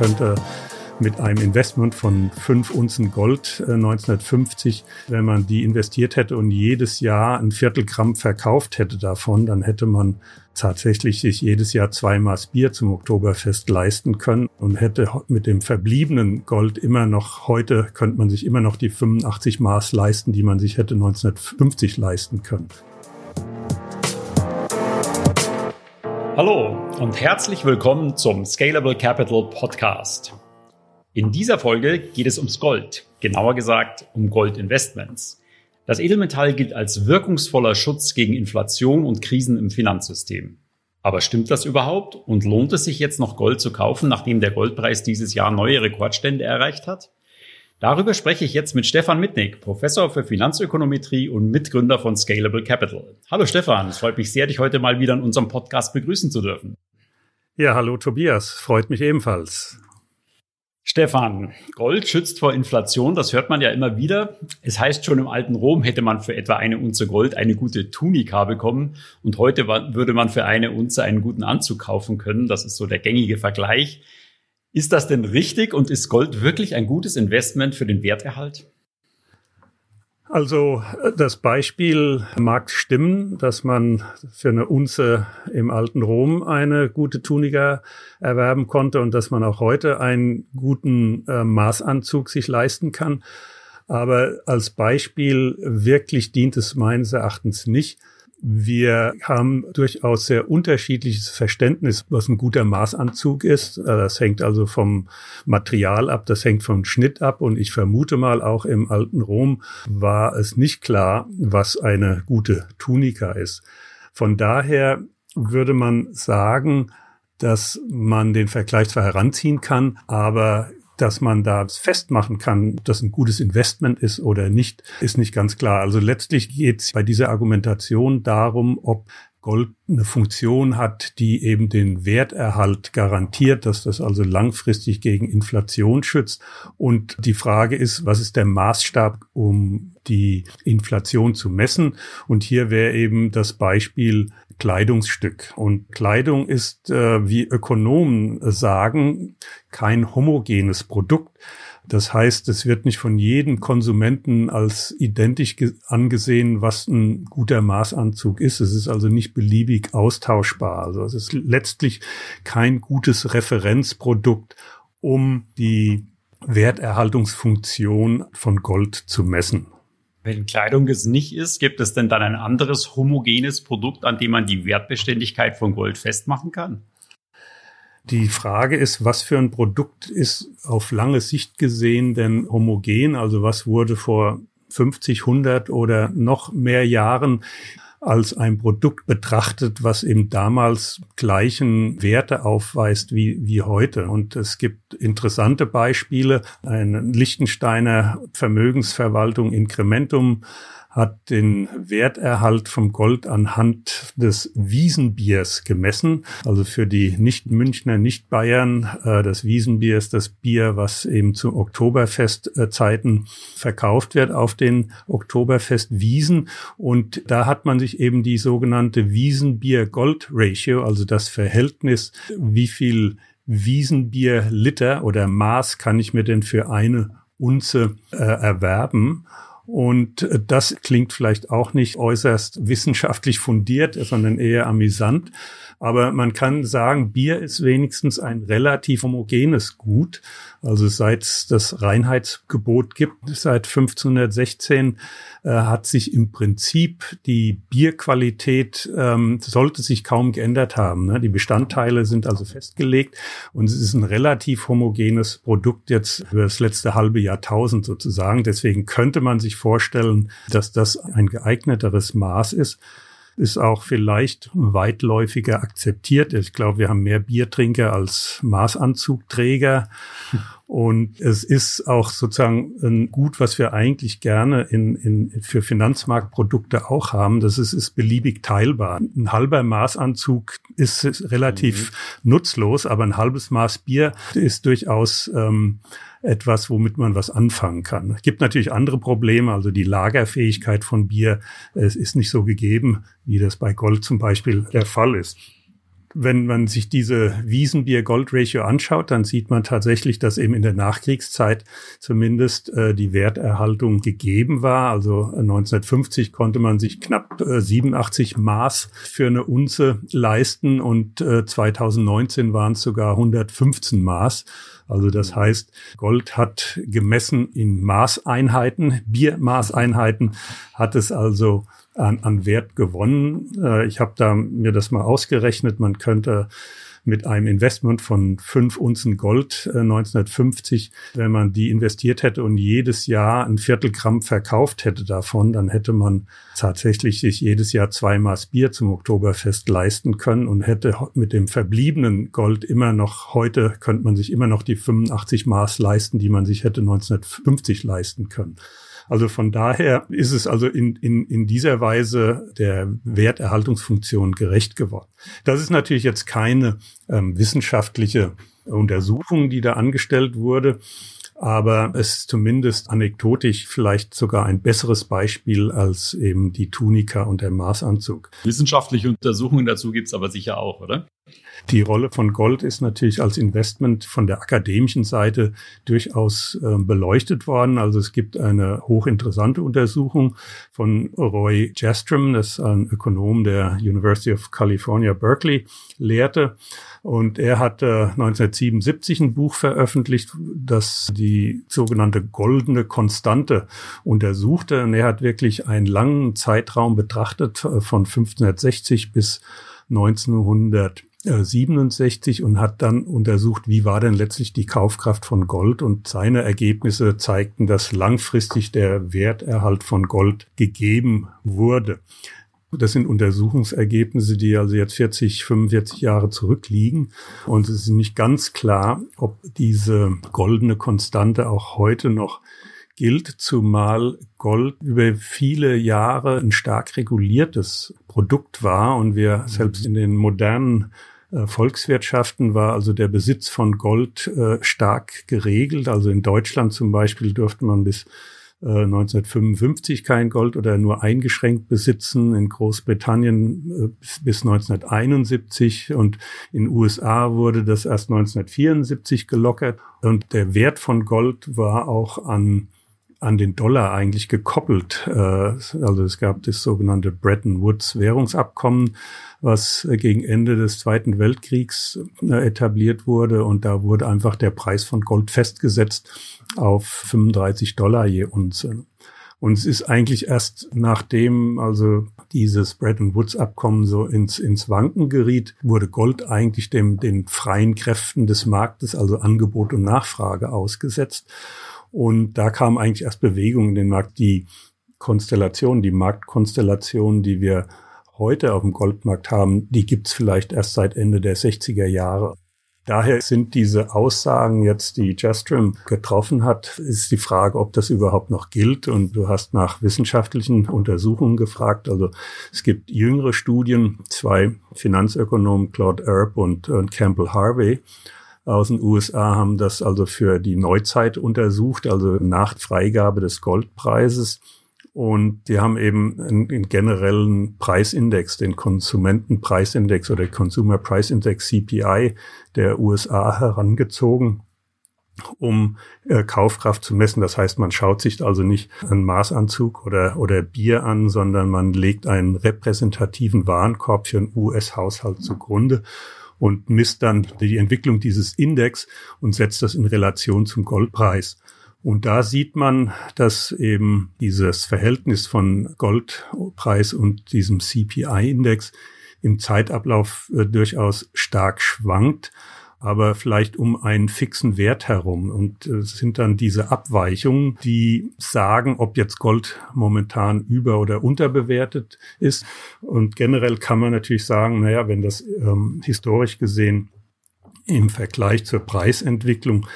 könnte mit einem Investment von fünf Unzen Gold äh, 1950, wenn man die investiert hätte und jedes Jahr ein Viertelgramm verkauft hätte davon, dann hätte man tatsächlich sich jedes Jahr zwei Maß Bier zum Oktoberfest leisten können und hätte mit dem verbliebenen Gold immer noch, heute könnte man sich immer noch die 85 Maß leisten, die man sich hätte 1950 leisten können. Hallo und herzlich willkommen zum Scalable Capital Podcast. In dieser Folge geht es ums Gold, genauer gesagt um Goldinvestments. Das Edelmetall gilt als wirkungsvoller Schutz gegen Inflation und Krisen im Finanzsystem. Aber stimmt das überhaupt und lohnt es sich jetzt noch Gold zu kaufen, nachdem der Goldpreis dieses Jahr neue Rekordstände erreicht hat? Darüber spreche ich jetzt mit Stefan Mitnick, Professor für Finanzökonometrie und Mitgründer von Scalable Capital. Hallo Stefan, es freut mich sehr, dich heute mal wieder in unserem Podcast begrüßen zu dürfen. Ja, hallo Tobias, freut mich ebenfalls. Stefan, Gold schützt vor Inflation, das hört man ja immer wieder. Es heißt schon im alten Rom hätte man für etwa eine Unze Gold eine gute Tunika bekommen und heute würde man für eine Unze einen guten Anzug kaufen können. Das ist so der gängige Vergleich. Ist das denn richtig und ist Gold wirklich ein gutes Investment für den Werterhalt? Also das Beispiel mag stimmen, dass man für eine Unze im alten Rom eine gute Tunika erwerben konnte und dass man auch heute einen guten äh, Maßanzug sich leisten kann. Aber als Beispiel wirklich dient es meines Erachtens nicht. Wir haben durchaus sehr unterschiedliches Verständnis, was ein guter Maßanzug ist. Äh, das hängt also vom Material ab, das hängt vom Schnitt ab. Und ich vermute mal, auch im alten Rom war es nicht klar, was eine gute Tunika ist. Von daher würde man sagen, dass man den Vergleich zwar heranziehen kann, aber dass man da festmachen kann, dass ein gutes Investment ist oder nicht, ist nicht ganz klar. Also letztlich geht es bei dieser Argumentation darum, ob Gold eine Funktion hat, die eben den Werterhalt garantiert, dass das also langfristig gegen Inflation schützt. Und die Frage ist, was ist der Maßstab, um die Inflation zu messen? Und hier wäre eben das Beispiel Kleidungsstück. Und Kleidung ist, äh, wie Ökonomen sagen, kein homogenes Produkt. Das heißt, es wird nicht von jedem Konsumenten als identisch angesehen, was ein guter Maßanzug ist. Es ist also nicht beliebig austauschbar. Also es ist letztlich kein gutes Referenzprodukt, um die Werterhaltungsfunktion von Gold zu messen. Wenn Kleidung es nicht ist, gibt es denn dann ein anderes homogenes Produkt, an dem man die Wertbeständigkeit von Gold festmachen kann? Die Frage ist, was für ein Produkt ist auf lange Sicht gesehen denn homogen? Also was wurde vor 50, 100 oder noch mehr Jahren als ein Produkt betrachtet, was eben damals gleichen Werte aufweist wie, wie heute. Und es gibt interessante Beispiele. Eine Lichtensteiner Vermögensverwaltung Incrementum hat den Werterhalt vom Gold anhand des Wiesenbiers gemessen. Also für die Nicht-Münchner, Nicht-Bayern, äh, das Wiesenbier ist das Bier, was eben zu Oktoberfestzeiten verkauft wird auf den Oktoberfestwiesen. Und da hat man sich eben die sogenannte Wiesenbier-Gold-Ratio, also das Verhältnis, wie viel Wiesenbier Liter oder Maß kann ich mir denn für eine Unze äh, erwerben. Und das klingt vielleicht auch nicht äußerst wissenschaftlich fundiert, sondern eher amüsant. Aber man kann sagen, Bier ist wenigstens ein relativ homogenes Gut. Also seit das Reinheitsgebot gibt, seit 1516, äh, hat sich im Prinzip die Bierqualität, ähm, sollte sich kaum geändert haben. Ne? Die Bestandteile sind also festgelegt und es ist ein relativ homogenes Produkt jetzt für das letzte halbe Jahrtausend sozusagen. Deswegen könnte man sich vorstellen, dass das ein geeigneteres Maß ist ist auch vielleicht weitläufiger akzeptiert. Ich glaube, wir haben mehr Biertrinker als Maßanzugträger. Und es ist auch sozusagen ein Gut, was wir eigentlich gerne in, in, für Finanzmarktprodukte auch haben. Das ist, ist beliebig teilbar. Ein halber Maßanzug ist relativ mhm. nutzlos, aber ein halbes Maß Bier ist durchaus ähm, etwas, womit man was anfangen kann. Es gibt natürlich andere Probleme, also die Lagerfähigkeit von Bier es ist nicht so gegeben, wie das bei Gold zum Beispiel der Fall ist. wenn man sich diese Wiesenbier-Gold-Ratio anschaut, dann sieht man tatsächlich, dass eben in der Nachkriegszeit zumindest äh, die Werterhaltung gegeben war. Also 1950 konnte man sich knapp äh, 87 Maß für eine Unze leisten und äh, 2019 waren es sogar 115 Maß. Also das heißt, Gold hat gemessen in Maßeinheiten, Biermaßeinheiten, hat es also an, an Wert gewonnen. Äh, ich habe da mir das mal ausgerechnet. Man könnte mit einem Investment von fünf Unzen Gold äh, 1950, wenn man die investiert hätte und jedes Jahr ein Viertelgramm verkauft hätte davon, dann hätte man tatsächlich sich jedes Jahr zwei Maß Bier zum Oktoberfest leisten können und hätte mit dem verbliebenen Gold immer noch, heute könnte man sich immer noch die 85 Maß leisten, die man sich hätte 1950 leisten können. Also von daher ist es also in, in, in dieser Weise der Werterhaltungsfunktion gerecht geworden. Das ist natürlich jetzt keine ähm, wissenschaftliche Untersuchung, die da angestellt wurde aber es ist zumindest anekdotisch vielleicht sogar ein besseres Beispiel als eben die Tunika und der Maßanzug. Wissenschaftliche Untersuchungen dazu gibt's aber sicher auch, oder? Die Rolle von Gold ist natürlich als Investment von der akademischen Seite durchaus äh, beleuchtet worden. Also es gibt eine hochinteressante Untersuchung von Roy Jastrom, das ist ein Ökonom der University of California, Berkeley, lehrte. Und er hat äh, 1977 ein Buch veröffentlicht, das die sogenannte goldene Konstante untersuchte. Und er hat wirklich einen langen Zeitraum betrachtet, äh, von 1560 bis 1900. 67 und hat dann untersucht, wie war denn letztlich die Kaufkraft von Gold und seine Ergebnisse zeigten, dass langfristig der Werterhalt von Gold gegeben wurde. Das sind Untersuchungsergebnisse, die also jetzt 40, 45 Jahre zurückliegen. Und es ist nicht ganz klar, ob diese goldene Konstante auch heute noch gilt, zumal Gold über viele Jahre ein stark reguliertes Produkt war und wir selbst in den modernen äh, Volkswirtschaften war also der Besitz von Gold äh, stark geregelt. Also in Deutschland zum Beispiel durfte man bis 1955 äh, kein Gold oder nur eingeschränkt besitzen, in Großbritannien bis 1971 und in USA wurde das erst 1974 gelockert. Und der Wert von Gold war auch an an den Dollar eigentlich gekoppelt. Also es gab das sogenannte Bretton Woods Währungsabkommen, was gegen Ende des Zweiten Weltkriegs äh, etabliert wurde. Und da wurde einfach der Preis von Gold festgesetzt auf 35 Dollar je Unze. Und es ist eigentlich erst nachdem also dieses Bretton Woods Abkommen so ins, ins Wanken geriet, wurde Gold eigentlich dem, den freien Kräften des Marktes, also Angebot und Nachfrage ausgesetzt. Und da kam eigentlich erst Bewegung in den Markt. Die Konstellation, die Marktkonstellation, die wir heute auf dem Goldmarkt haben, die gibt's vielleicht erst seit Ende der 60er Jahre. Daher sind diese Aussagen jetzt, die Justrum getroffen hat, ist die Frage, ob das überhaupt noch gilt. Und du hast nach wissenschaftlichen Untersuchungen gefragt. Also es gibt jüngere Studien, zwei Finanzökonomen, Claude Erb und, und Campbell Harvey aus den USA haben das also für die Neuzeit untersucht, also nach Freigabe des Goldpreises. Und die haben eben einen, einen, generellen Preisindex, den Konsumentenpreisindex oder Consumer Price Index CPI der USA herangezogen, um äh, Kaufkraft zu messen. Das heißt, man schaut sich also nicht einen Maßanzug oder, oder Bier an, sondern man legt einen repräsentativen Warenkorb für einen US-Haushalt zugrunde und misst dann die Entwicklung dieses Index und setzt das in Relation zum Goldpreis. Und da sieht man, dass eben dieses Verhältnis von Goldpreis und diesem CPI-Index im Zeitablauf äh, durchaus stark schwankt, aber vielleicht um einen fixen Wert herum. Und es äh, sind dann diese Abweichungen, die sagen, ob jetzt Gold momentan über- oder unterbewertet ist. Und generell kann man natürlich sagen, naja, wenn das ähm, historisch gesehen im Vergleich zur Preisentwicklung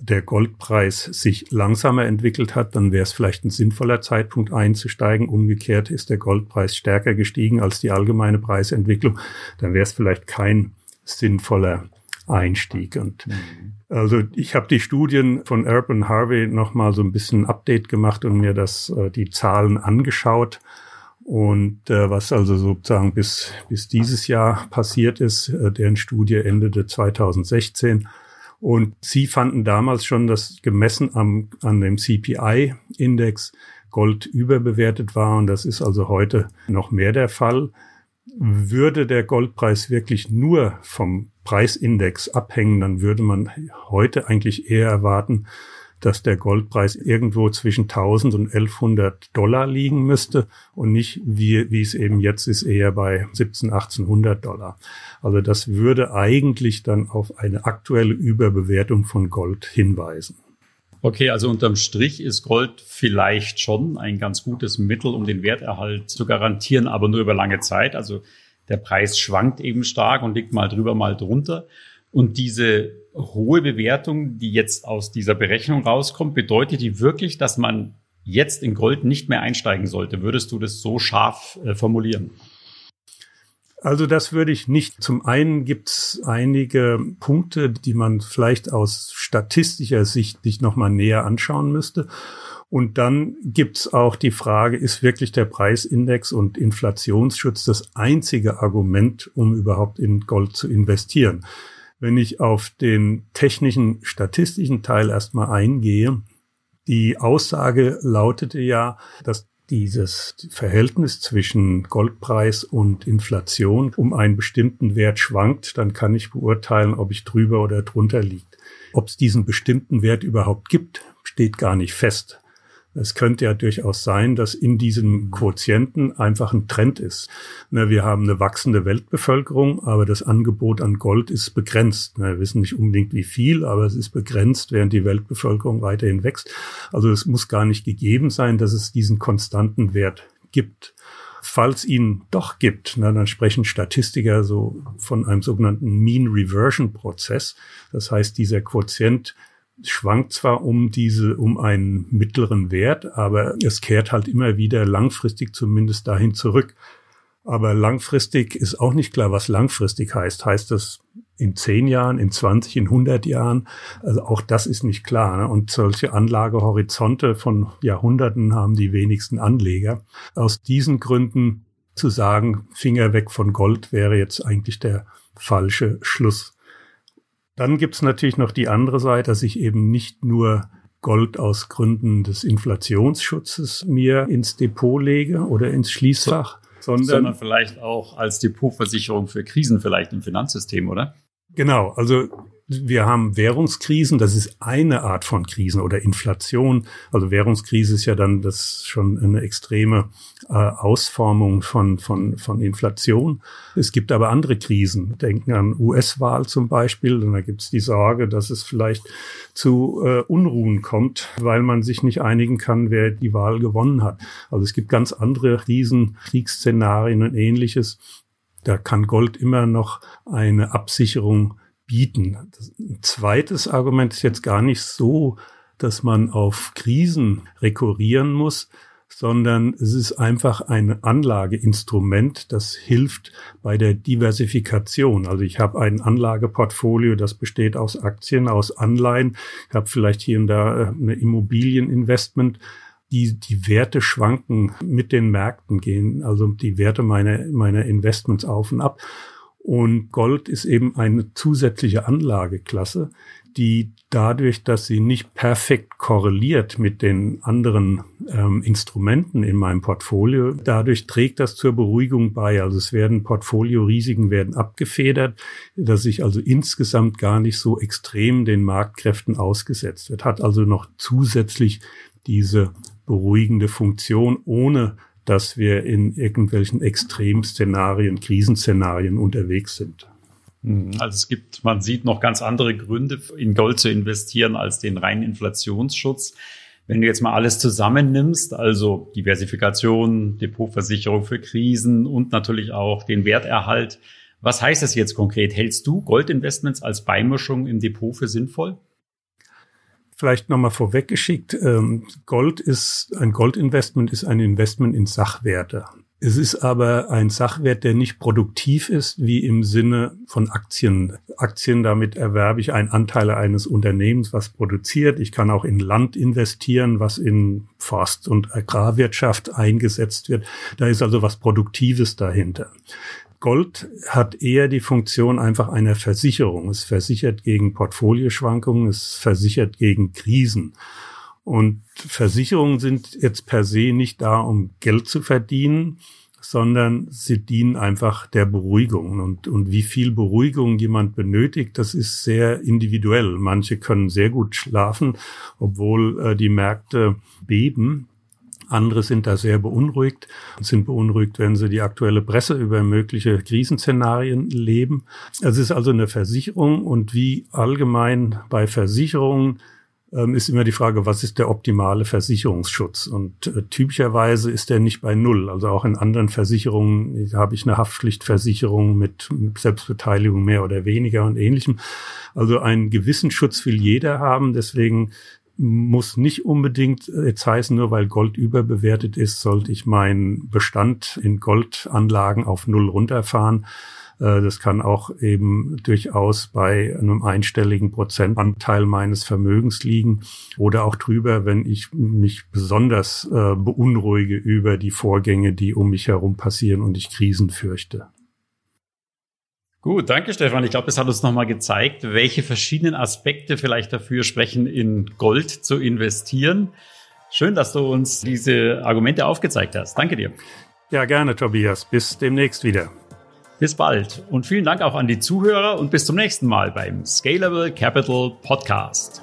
der Goldpreis sich langsamer entwickelt hat, dann wäre es vielleicht ein sinnvoller Zeitpunkt einzusteigen. Umgekehrt ist der Goldpreis stärker gestiegen als die allgemeine Preisentwicklung, dann wäre es vielleicht kein sinnvoller Einstieg. Und mhm. also ich habe die Studien von Urban Harvey nochmal so ein bisschen Update gemacht und mir das äh, die Zahlen angeschaut. Und äh, was also sozusagen bis, bis dieses Jahr passiert ist, äh, deren Studie endete 2016. Und sie fanden damals schon, dass gemessen am, an dem CPI-Index Gold überbewertet war. Und das ist also heute noch mehr der Fall. Würde der Goldpreis wirklich nur vom Preisindex abhängen, dann würde man heute eigentlich eher erwarten, dass der Goldpreis irgendwo zwischen 1000 und 1100 Dollar liegen müsste und nicht wie, wie es eben jetzt ist, eher bei 17, 1800 Dollar. Also das würde eigentlich dann auf eine aktuelle Überbewertung von Gold hinweisen. Okay, also unterm Strich ist Gold vielleicht schon ein ganz gutes Mittel, um den Werterhalt zu garantieren, aber nur über lange Zeit. Also der Preis schwankt eben stark und liegt mal drüber, mal drunter. Und diese hohe Bewertung, die jetzt aus dieser Berechnung rauskommt, bedeutet die wirklich, dass man jetzt in Gold nicht mehr einsteigen sollte? Würdest du das so scharf äh, formulieren? Also das würde ich nicht. Zum einen gibt es einige Punkte, die man vielleicht aus statistischer Sicht sich nochmal näher anschauen müsste. Und dann gibt es auch die Frage, ist wirklich der Preisindex und Inflationsschutz das einzige Argument, um überhaupt in Gold zu investieren? wenn ich auf den technischen, statistischen Teil erstmal eingehe, die Aussage lautete ja, dass dieses Verhältnis zwischen Goldpreis und Inflation um einen bestimmten Wert schwankt, dann kann ich beurteilen, ob ich drüber oder drunter liegt. Ob es diesen bestimmten Wert überhaupt gibt, steht gar nicht fest. Es könnte ja durchaus sein, dass in diesem Quotienten einfach ein Trend ist. Wir haben eine wachsende Weltbevölkerung, aber das Angebot an Gold ist begrenzt. Wir wissen nicht unbedingt wie viel, aber es ist begrenzt, während die Weltbevölkerung weiterhin wächst. Also es muss gar nicht gegeben sein, dass es diesen konstanten Wert gibt. Falls ihn doch gibt, dann sprechen Statistiker so von einem sogenannten Mean Reversion Prozess. Das heißt, dieser Quotient schwankt zwar um diese, um einen mittleren Wert, aber es kehrt halt immer wieder langfristig zumindest dahin zurück. Aber langfristig ist auch nicht klar, was langfristig heißt. Heißt das in zehn Jahren, in 20, in 100 Jahren? Also auch das ist nicht klar. Ne? Und solche Anlagehorizonte von Jahrhunderten haben die wenigsten Anleger. Aus diesen Gründen zu sagen, Finger weg von Gold wäre jetzt eigentlich der falsche Schluss. Dann gibt's natürlich noch die andere Seite, dass ich eben nicht nur Gold aus Gründen des Inflationsschutzes mir ins Depot lege oder ins Schließfach, so, sondern, sondern vielleicht auch als Depotversicherung für Krisen vielleicht im Finanzsystem, oder? Genau, also wir haben Währungskrisen, das ist eine Art von Krisen oder Inflation. Also Währungskrise ist ja dann das schon eine extreme äh, Ausformung von, von, von Inflation. Es gibt aber andere Krisen. Denken an US-Wahl zum Beispiel. Und da gibt es die Sorge, dass es vielleicht zu äh, Unruhen kommt, weil man sich nicht einigen kann, wer die Wahl gewonnen hat. Also es gibt ganz andere Krisen, Kriegsszenarien und ähnliches. Da kann Gold immer noch eine Absicherung bieten. ein zweites Argument ist jetzt gar nicht so, dass man auf Krisen rekurrieren muss, sondern es ist einfach ein Anlageinstrument, das hilft bei der Diversifikation. Also ich habe ein Anlageportfolio, das besteht aus Aktien, aus Anleihen. Ich habe vielleicht hier und da äh, eine Immobilieninvestment. Die, die Werte schwanken mit den Märkten gehen, also die Werte meiner, meiner Investments auf und ab. Und Gold ist eben eine zusätzliche Anlageklasse, die dadurch, dass sie nicht perfekt korreliert mit den anderen ähm, Instrumenten in meinem Portfolio, dadurch trägt das zur Beruhigung bei. Also es werden Portfoliorisiken werden abgefedert, dass ich also insgesamt gar nicht so extrem den Marktkräften ausgesetzt wird. Hat also noch zusätzlich diese beruhigende Funktion, ohne dass wir in irgendwelchen Extremszenarien, Krisenszenarien unterwegs sind. Mhm. Also es gibt, man sieht noch ganz andere Gründe, in Gold zu investieren als den reinen Inflationsschutz. Wenn du jetzt mal alles zusammennimmst, also Diversifikation, Depotversicherung für Krisen und natürlich auch den Werterhalt, was heißt das jetzt konkret? Hältst du Goldinvestments als Beimischung im Depot für sinnvoll? Vielleicht nochmal vorweggeschickt, ähm, Gold ist, ein Goldinvestment ist ein Investment in Sachwerte. Es ist aber ein Sachwert, der nicht produktiv ist, wie im Sinne von Aktien. Aktien, damit erwerbe ich einen Anteil eines Unternehmens, was produziert. Ich kann auch in Land investieren, was in Forst- und Agrarwirtschaft eingesetzt wird. Da ist also was Produktives dahinter. Gold hat eher die Funktion einfach einer Versicherung. Es versichert gegen Portfolioschwankungen, es versichert gegen Krisen. Und Versicherungen sind jetzt per se nicht da, um Geld zu verdienen, sondern sie dienen einfach der Beruhigung. Und, und wie viel Beruhigung jemand benötigt, das ist sehr individuell. Manche können sehr gut schlafen, obwohl äh, die Märkte beben. Andere sind da sehr beunruhigt und sind beunruhigt, wenn sie die aktuelle Presse über mögliche Krisenszenarien leben. Es ist also eine Versicherung und wie allgemein bei Versicherungen ähm, ist immer die Frage, was ist der optimale Versicherungsschutz? Und äh, typischerweise ist der nicht bei Null. Also auch in anderen Versicherungen habe ich eine Haftpflichtversicherung mit Selbstbeteiligung mehr oder weniger und ähnlichem. Also einen gewissen Schutz will jeder haben. Deswegen muss nicht unbedingt jetzt heißen, nur weil Gold überbewertet ist, sollte ich meinen Bestand in Goldanlagen auf Null runterfahren. Äh, das kann auch eben durchaus bei einem einstelligen Prozentanteil meines Vermögens liegen oder auch drüber, wenn ich mich besonders äh, beunruhige über die Vorgänge, die um mich herum passieren und ich Krisen fürchte. Gut, danke Stefan. Ich glaube, das hat uns nochmal gezeigt, welche verschiedenen Aspekte vielleicht dafür sprechen, in Gold zu investieren. Schön, dass du uns diese Argumente aufgezeigt hast. Danke dir. Ja, gerne, Tobias. Bis demnächst wieder. Bis bald und vielen Dank auch an die Zuhörer und bis zum nächsten Mal beim Scalable Capital Podcast.